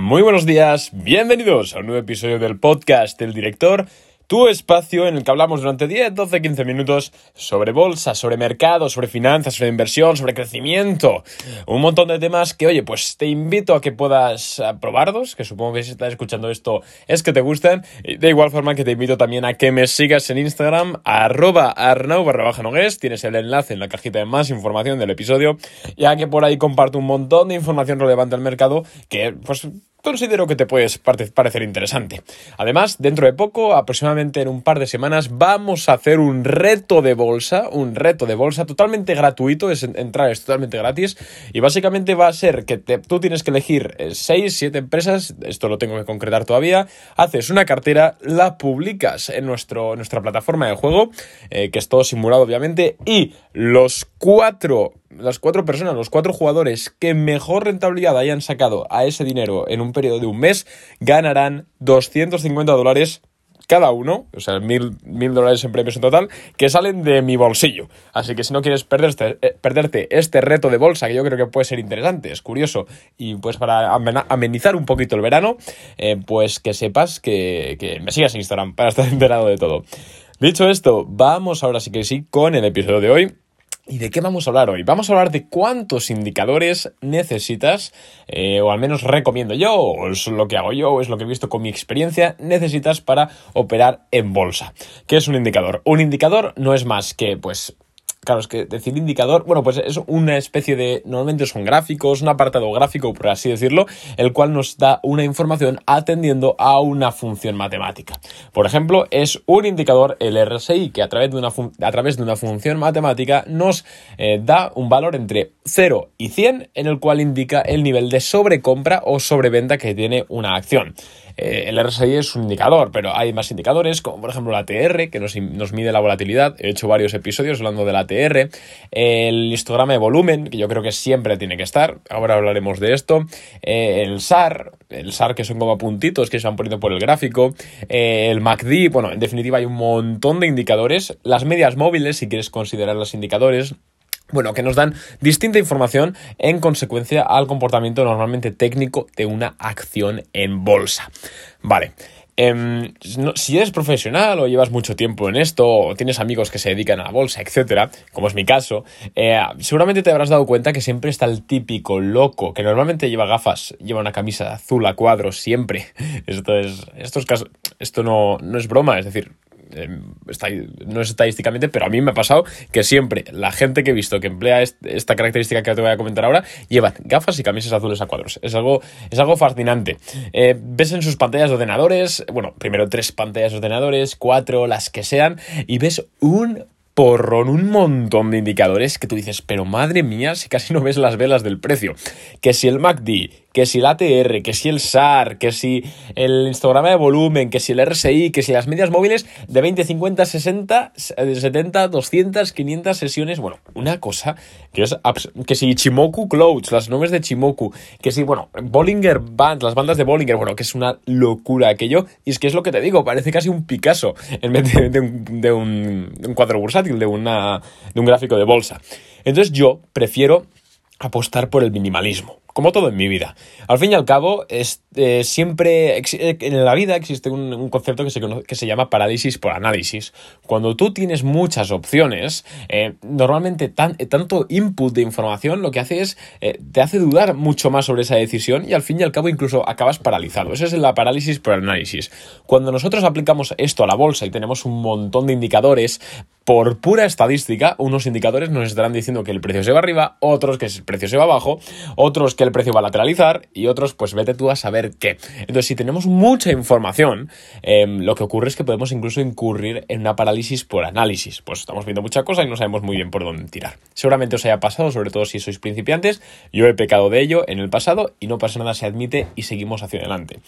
Muy buenos días, bienvenidos a un nuevo episodio del podcast del director tu espacio en el que hablamos durante 10, 12, 15 minutos sobre bolsa, sobre mercado, sobre finanzas, sobre inversión, sobre crecimiento. Un montón de temas que, oye, pues te invito a que puedas probarlos, que supongo que si estás escuchando esto es que te gustan. De igual forma que te invito también a que me sigas en Instagram, arroba arnau barra baja nogues, tienes el enlace en la cajita de más información del episodio, ya que por ahí comparto un montón de información relevante al mercado que, pues, considero que te puedes parecer interesante. Además, dentro de poco, aproximadamente en un par de semanas, vamos a hacer un reto de bolsa, un reto de bolsa totalmente gratuito, es entrar es totalmente gratis y básicamente va a ser que tú tienes que elegir 6, 7 empresas, esto lo tengo que concretar todavía, haces una cartera, la publicas en nuestro, nuestra plataforma de juego, eh, que es todo simulado obviamente, y los cuatro las cuatro personas, los cuatro jugadores que mejor rentabilidad hayan sacado a ese dinero en un periodo de un mes, ganarán 250 dólares cada uno, o sea, mil, mil dólares en premios en total, que salen de mi bolsillo. Así que si no quieres perderte, eh, perderte este reto de bolsa, que yo creo que puede ser interesante, es curioso, y pues para amenizar un poquito el verano, eh, pues que sepas que, que me sigas en Instagram para estar enterado de todo. Dicho esto, vamos ahora sí que sí con el episodio de hoy. ¿Y de qué vamos a hablar hoy? Vamos a hablar de cuántos indicadores necesitas, eh, o al menos recomiendo yo, o es lo que hago yo, o es lo que he visto con mi experiencia, necesitas para operar en bolsa. ¿Qué es un indicador? Un indicador no es más que, pues, Claro, es que decir indicador, bueno, pues es una especie de, normalmente son gráficos, un apartado gráfico, por así decirlo, el cual nos da una información atendiendo a una función matemática. Por ejemplo, es un indicador, el RSI, que a través de una, a través de una función matemática nos eh, da un valor entre 0 y 100, en el cual indica el nivel de sobrecompra o sobreventa que tiene una acción. Eh, el RSI es un indicador, pero hay más indicadores, como por ejemplo la TR, que nos, mide la volatilidad. He hecho varios episodios hablando de la TR. El histograma de volumen, que yo creo que siempre tiene que estar. Ahora hablaremos de esto. Eh, el SAR, el SAR que son como puntitos que se van poniendo por el gráfico. Eh, el MACD, bueno, en definitiva hay un montón de indicadores. Las medias móviles, si quieres considerar los indicadores bueno, que nos dan distinta información en consecuencia al comportamiento normalmente técnico de una acción en bolsa. Vale. Em, si eres profesional o llevas mucho tiempo en esto o tienes amigos que se dedican a la bolsa, etcétera, como es mi caso, eh, seguramente te habrás dado cuenta que siempre está el típico loco que normalmente lleva gafas, lleva una camisa azul a cuadros siempre. Esto es, esto esto no, no es broma, es decir, Em, no es estadísticamente, pero a mí me ha pasado que siempre la gente que he visto que emplea esta característica que te voy a comentar ahora lleva gafas y camisas azules a cuadros. Es algo, es algo fascinante. Eh, ves en sus pantallas de ordenadores, bueno, primero tres pantallas de ordenadores, cuatro, las que sean, y ves un porrón, un montón de indicadores que tú dices, pero madre mía, si casi no ves las velas del precio. Que si el MACD, que si el ATR, que si el SAR, que si el histograma de volumen, que si el RSI, que si las medias móviles de 20, 50, 60, 70, 200, 500 sesiones. Bueno, una cosa que es que si Chimoku Clouds, las nubes de Chimoku, que si, bueno, Bollinger Bands, las bandas de Bollinger, bueno, que es una locura aquello. Y es que es lo que te digo, parece casi un Picasso en vez de, un, de un cuadro bursátil, de, una, de un gráfico de bolsa. Entonces yo prefiero apostar por el minimalismo como todo en mi vida. Al fin y al cabo, es, eh, siempre eh, en la vida existe un, concepto que se, que se, llama parálisis por análisis. Cuando tú tienes muchas opciones, eh, normalmente tanto input de información lo que hace es te hace dudar mucho más sobre esa decisión y al fin y al cabo incluso acabas paralizado. Esa es la parálisis por análisis. Cuando nosotros aplicamos esto a la bolsa y tenemos un montón de indicadores, por pura estadística, unos indicadores nos estarán diciendo que el precio se va arriba, otros que el precio se va abajo, otros que el precio va a lateralizar y otros, pues vete tú a saber qué. Entonces, si tenemos mucha información, em, lo que ocurre es que podemos incluso incurrir en una parálisis por análisis. Pues estamos viendo mucha cosa y no sabemos muy bien por dónde tirar. Seguramente os haya pasado, sobre todo si sois principiantes. Yo he pecado de ello en el pasado y no pasa nada, se admite y seguimos hacia adelante.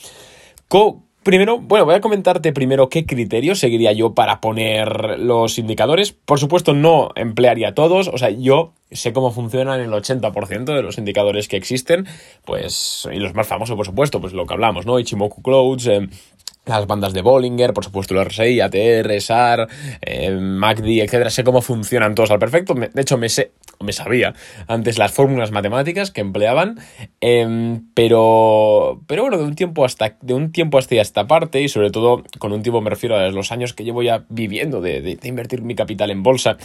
Primero, bueno, voy a comentarte primero qué criterios seguiría yo para poner los indicadores. Por supuesto, no emplearía todos, o sea, yo sé cómo funcionan el 80% de los indicadores que existen, pues, y los más famosos, por supuesto, pues lo que hablamos, ¿no? Ichimoku Clouds, eh, las bandas de Bollinger, por supuesto el RSI, ATR, SAR, eh, MACD, etcétera. Sé cómo funcionan todos al perfecto. De hecho, me sé, me sabía antes las fórmulas matemáticas que empleaban, em, pero, pero bueno, de un tiempo hasta de un tiempo hasta esta parte y sobre todo con un tiempo me refiero a los años que llevo ya viviendo de, invertir mi capital en bolsa,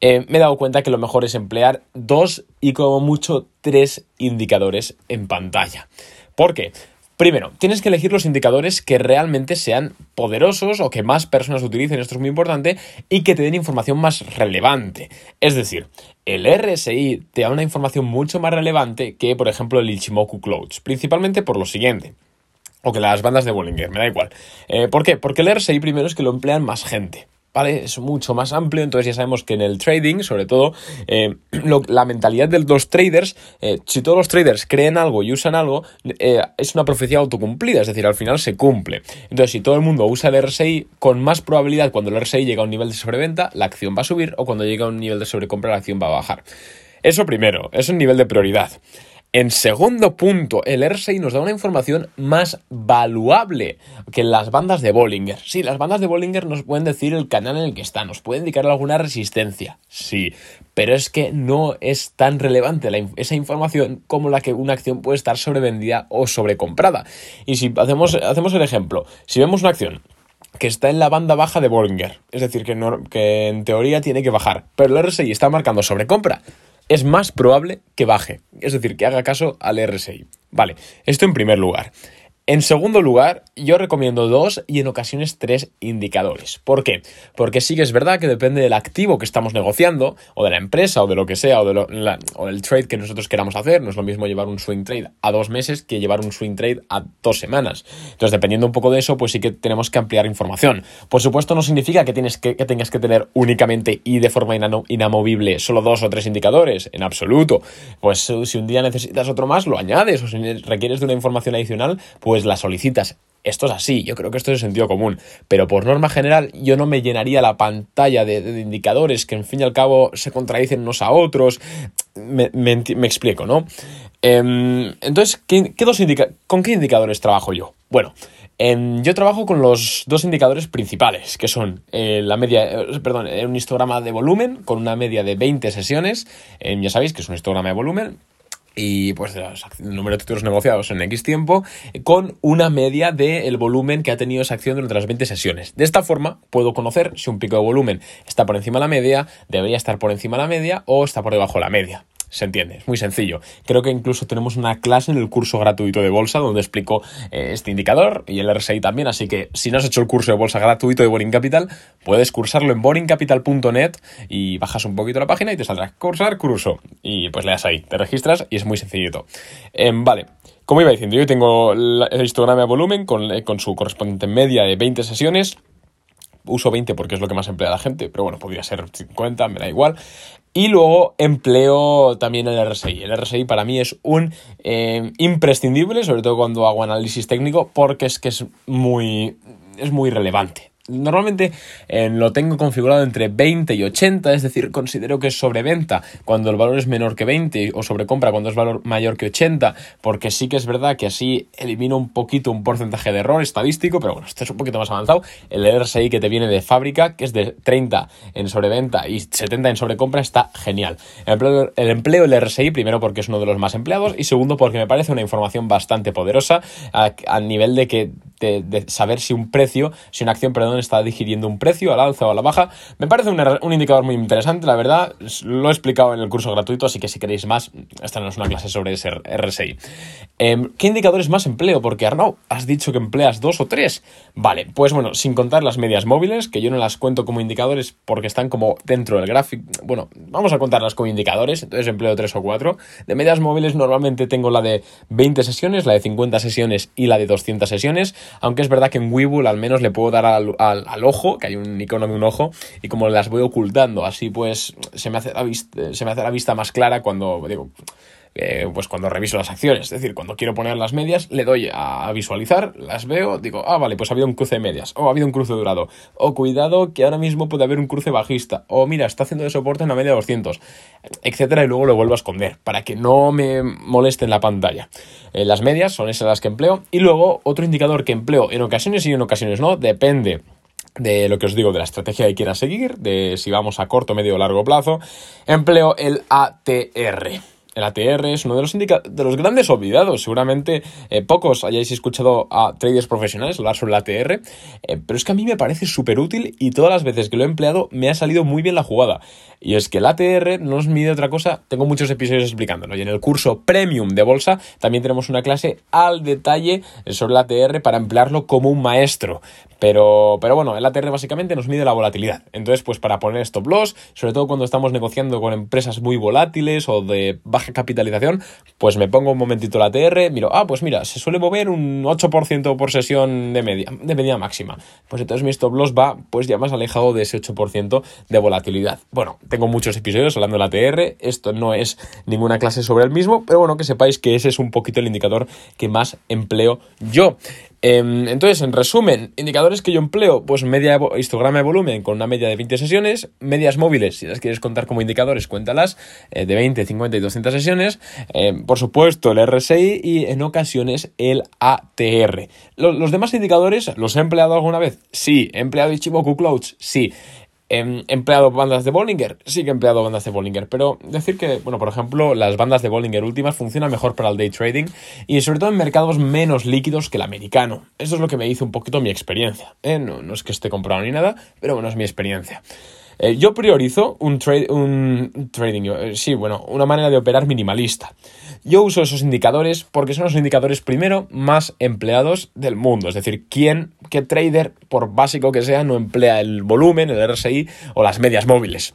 eh, me he dado cuenta que lo mejor es emplear dos y como mucho tres indicadores en pantalla. ¿Por qué? Primero, tienes que elegir los indicadores que realmente sean poderosos o que más personas utilicen, esto es muy importante, y que te den información más relevante. Es decir, el RSI te da una información mucho más relevante que, por ejemplo, el Ichimoku Clouds, principalmente por lo siguiente. O que las bandas de Bollinger, me da igual. Eh, ¿Por qué? Porque el RSI primero es que lo emplean más gente. ¿Vale? Es mucho más amplio, entonces ya sabemos que en el trading, sobre todo, eh, la mentalidad de los traders, eh, si todos los traders creen algo y usan algo, eh, es una profecía autocumplida, es decir, al final se cumple. Entonces, si todo el mundo usa el RSI, con más probabilidad cuando el RSI llega a un nivel de sobreventa, la acción va a subir, o cuando llega a un nivel de sobrecompra, la acción va a bajar. Eso primero, es un nivel de prioridad. En segundo punto, el RSI nos da una información más valuable que las bandas de Bollinger. Sí, las bandas de Bollinger nos pueden decir el canal en el que está, nos pueden indicar alguna resistencia, sí, pero es que no es tan relevante esa información como la que una acción puede estar sobrevendida o sobrecomprada. Y si hacemos, hacemos el ejemplo, si vemos una acción que está en la banda baja de Bollinger, es decir, que, que en teoría tiene que bajar, pero el RSI está marcando sobrecompra es más probable que baje, es decir, que haga caso al RSI. Vale, esto en primer lugar. En segundo lugar, yo recomiendo dos y en ocasiones tres indicadores. ¿Por qué? Porque sí que es verdad que depende del activo que estamos negociando, o de la empresa, o de lo que sea, o, del trade que nosotros queramos hacer. No es lo mismo llevar un swing trade a dos meses que llevar un swing trade a dos semanas. Entonces, dependiendo un poco de eso, pues sí que tenemos que ampliar información. Por supuesto, no significa que, tienes que, que tengas que tener únicamente y de forma inamovible solo dos o tres indicadores, en absoluto. Pues si un día necesitas otro más, lo añades, o si requieres de una información adicional, pues pues la solicitas. Esto es así, yo creo que esto es sentido común, pero por norma general yo no me llenaría la pantalla de, indicadores que en fin y al cabo se contradicen unos a otros. Me, explico, ¿no? Em, entonces, ¿qué, dos ¿con qué indicadores trabajo yo? Bueno, em, yo trabajo con los dos indicadores principales, que son eh, la media, eh, perdón, eh, un histograma de volumen con una media de 20 sesiones, em, ya sabéis que es un histograma de volumen, y pues el número de títulos negociados en X tiempo con una media del volumen que ha tenido esa acción durante las 20 sesiones. De esta forma puedo conocer si un pico de volumen está por encima de la media, debería estar por encima de la media o está por debajo de la media se entiende, es muy sencillo. Creo que incluso tenemos una clase en el curso gratuito de bolsa donde explico eh, este indicador y el RSI también, así que si no has hecho el curso de bolsa gratuito de Boring Capital, puedes cursarlo en boringcapital.net y bajas un poquito la página y te saldrá cursar curso y pues le das ahí, te registras y es muy sencillito. Em, vale. Como iba diciendo, yo tengo el histograma de volumen con, eh, con su correspondiente media de 20 sesiones uso 20 porque es lo que más emplea la gente, pero bueno, podría ser 50, me da igual. Y luego empleo también el RSI. El RSI para mí es un eh, imprescindible, sobre todo cuando hago análisis técnico, porque es que es muy, es muy relevante. Normalmente eh, lo tengo configurado entre 20 y 80, es decir, considero que es sobreventa cuando el valor es menor que 20 o sobrecompra cuando es valor mayor que 80, porque sí que es verdad que así elimino un poquito un porcentaje de error estadístico, pero bueno, este es un poquito más avanzado. El RSI que te viene de fábrica, que es de 30 en sobreventa y 70 en sobrecompra, está genial. El empleo, el empleo RSI, primero porque es uno de los más empleados y segundo porque me parece una información bastante poderosa a, a nivel de que de, saber si un precio, si una acción, perdón, está digiriendo un precio al alza o a la baja. Me parece un, indicador muy interesante, la verdad. Lo he explicado en el curso gratuito, así que si queréis más, esta no es una clase sobre ese RSI. Em, ¿Qué indicadores más empleo? Porque Arnaud, has dicho que empleas dos o tres. Vale, pues bueno, sin contar las medias móviles, que yo no las cuento como indicadores porque están como dentro del gráfico. Bueno, vamos a contarlas como indicadores, entonces empleo tres o cuatro. De medias móviles normalmente tengo la de 20 sesiones, la de 50 sesiones y la de 200 sesiones. Aunque es verdad que en Webull al menos le puedo dar al, al, ojo, que hay un icono de un ojo, y como las voy ocultando, así pues se me hace la vista, se me hace la vista más clara cuando digo pues cuando reviso las acciones, es decir, cuando quiero poner las medias, le doy a visualizar, las veo, digo, ah, vale, pues ha habido un cruce de medias, o ha habido un cruce durado, o cuidado que ahora mismo puede haber un cruce bajista, o mira, está haciendo de soporte en la media de 200, etcétera, y luego lo vuelvo a esconder para que no me moleste en la pantalla. Eh, las medias son esas las que empleo, y luego otro indicador que empleo en ocasiones y en ocasiones no, depende de lo que os digo, de la estrategia que quiera seguir, de si vamos a corto, medio o largo plazo, empleo el ATR. El ATR es uno de los, de los grandes olvidados. Seguramente eh, pocos hayáis escuchado a traders profesionales hablar sobre el ATR, eh, pero es que a mí me parece súper útil y todas las veces que lo he empleado me ha salido muy bien la jugada. Y es que el ATR no os mide otra cosa, tengo muchos episodios explicándolo. Y en el curso Premium de Bolsa también tenemos una clase al detalle sobre el ATR para emplearlo como un maestro. Pero, pero bueno, el ATR básicamente nos mide la volatilidad. Entonces, pues para poner stop loss, sobre todo cuando estamos negociando con empresas muy volátiles o de baja capitalización, pues me pongo un momentito el ATR, miro, ah, pues mira, se suele mover un 8% por sesión de media, de media máxima. Pues entonces mi stop loss va pues ya más alejado de ese 8% de volatilidad. Bueno, tengo muchos episodios hablando del ATR, esto no es ninguna clase sobre el mismo, pero bueno, que sepáis que ese es un poquito el indicador que más empleo yo. Em, entonces, en resumen, indicadores que yo empleo, pues media histograma de volumen con una media de 20 sesiones, medias móviles, si las quieres contar como indicadores, cuéntalas, eh, de 20, 50 y 200 sesiones, em, por supuesto el RSI y en ocasiones el ATR. Los, demás indicadores, ¿los he empleado alguna vez? Sí. ¿He empleado Ichimoku Clouds? Sí. ¿He empleado bandas de Bollinger? Sí que he empleado bandas de Bollinger, pero decir que, bueno, por ejemplo, las bandas de Bollinger últimas funcionan mejor para el day trading y sobre todo en mercados menos líquidos que el americano. Eso es lo que me dice un poquito mi experiencia. ¿eh? No, no es que esté comprado ni nada, pero bueno, es mi experiencia. Eh, yo priorizo un, un trading, eh, sí, bueno, una manera de operar minimalista. Yo uso esos indicadores porque son los indicadores primero más empleados del mundo. Es decir, ¿quién, qué trader, por básico que sea, no emplea el volumen, el RSI o las medias móviles?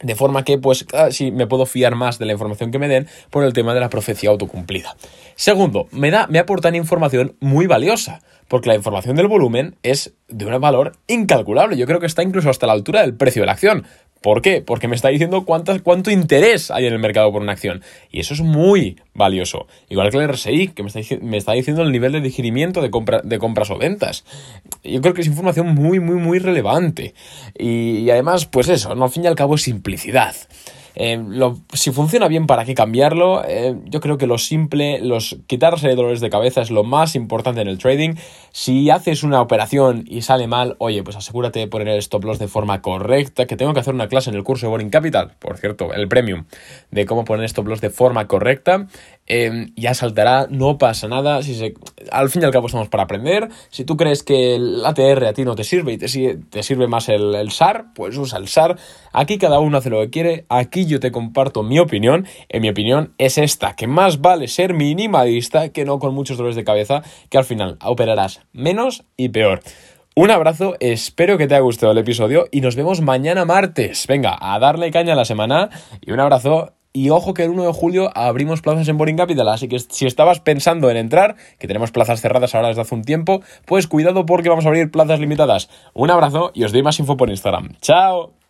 De forma que, pues, sí, me puedo fiar más de la información que me den por el tema de la profecía autocumplida. Segundo, me da, me aportan información muy valiosa, porque la información del volumen es de un valor incalculable. Yo creo que está incluso hasta la altura del precio de la acción. ¿Por qué? Porque me está diciendo cuánto interés hay en el mercado por una acción. Y eso es muy valioso. Igual que el RSI, que me está, diciendo el nivel de digerimiento de, de compras o ventas. Yo creo que es información muy, muy, muy relevante. Y, además, pues eso, al fin y al cabo es simplicidad. Eh, si funciona bien, ¿para qué cambiarlo? Eh, yo creo que lo simple, los quitarse de dolores de cabeza es lo más importante en el trading. Si haces una operación y sale mal, oye, pues asegúrate de poner el stop loss de forma correcta, que tengo que hacer una clase en el curso de Boring Capital, por cierto, el premium, de cómo poner stop loss de forma correcta. Eh, ya saltará, no pasa nada. Si al fin y al cabo estamos para aprender. Si tú crees que el ATR a ti no te sirve y te, te sirve más el, el SAR, pues usa el SAR. Aquí cada uno hace lo que quiere. Aquí yo te comparto mi opinión. En mi opinión es esta, que más vale ser minimalista que no con muchos dolores de cabeza, que al final operarás menos y peor. Un abrazo, espero que te haya gustado el episodio y nos vemos mañana martes. Venga, a darle caña a la semana y un abrazo. Y ojo que el 1 de julio abrimos plazas en Boring Capital, así que si estabas pensando en entrar, que tenemos plazas cerradas ahora desde hace un tiempo, pues cuidado porque vamos a abrir plazas limitadas. Un abrazo y os doy más info por Instagram. ¡Chao!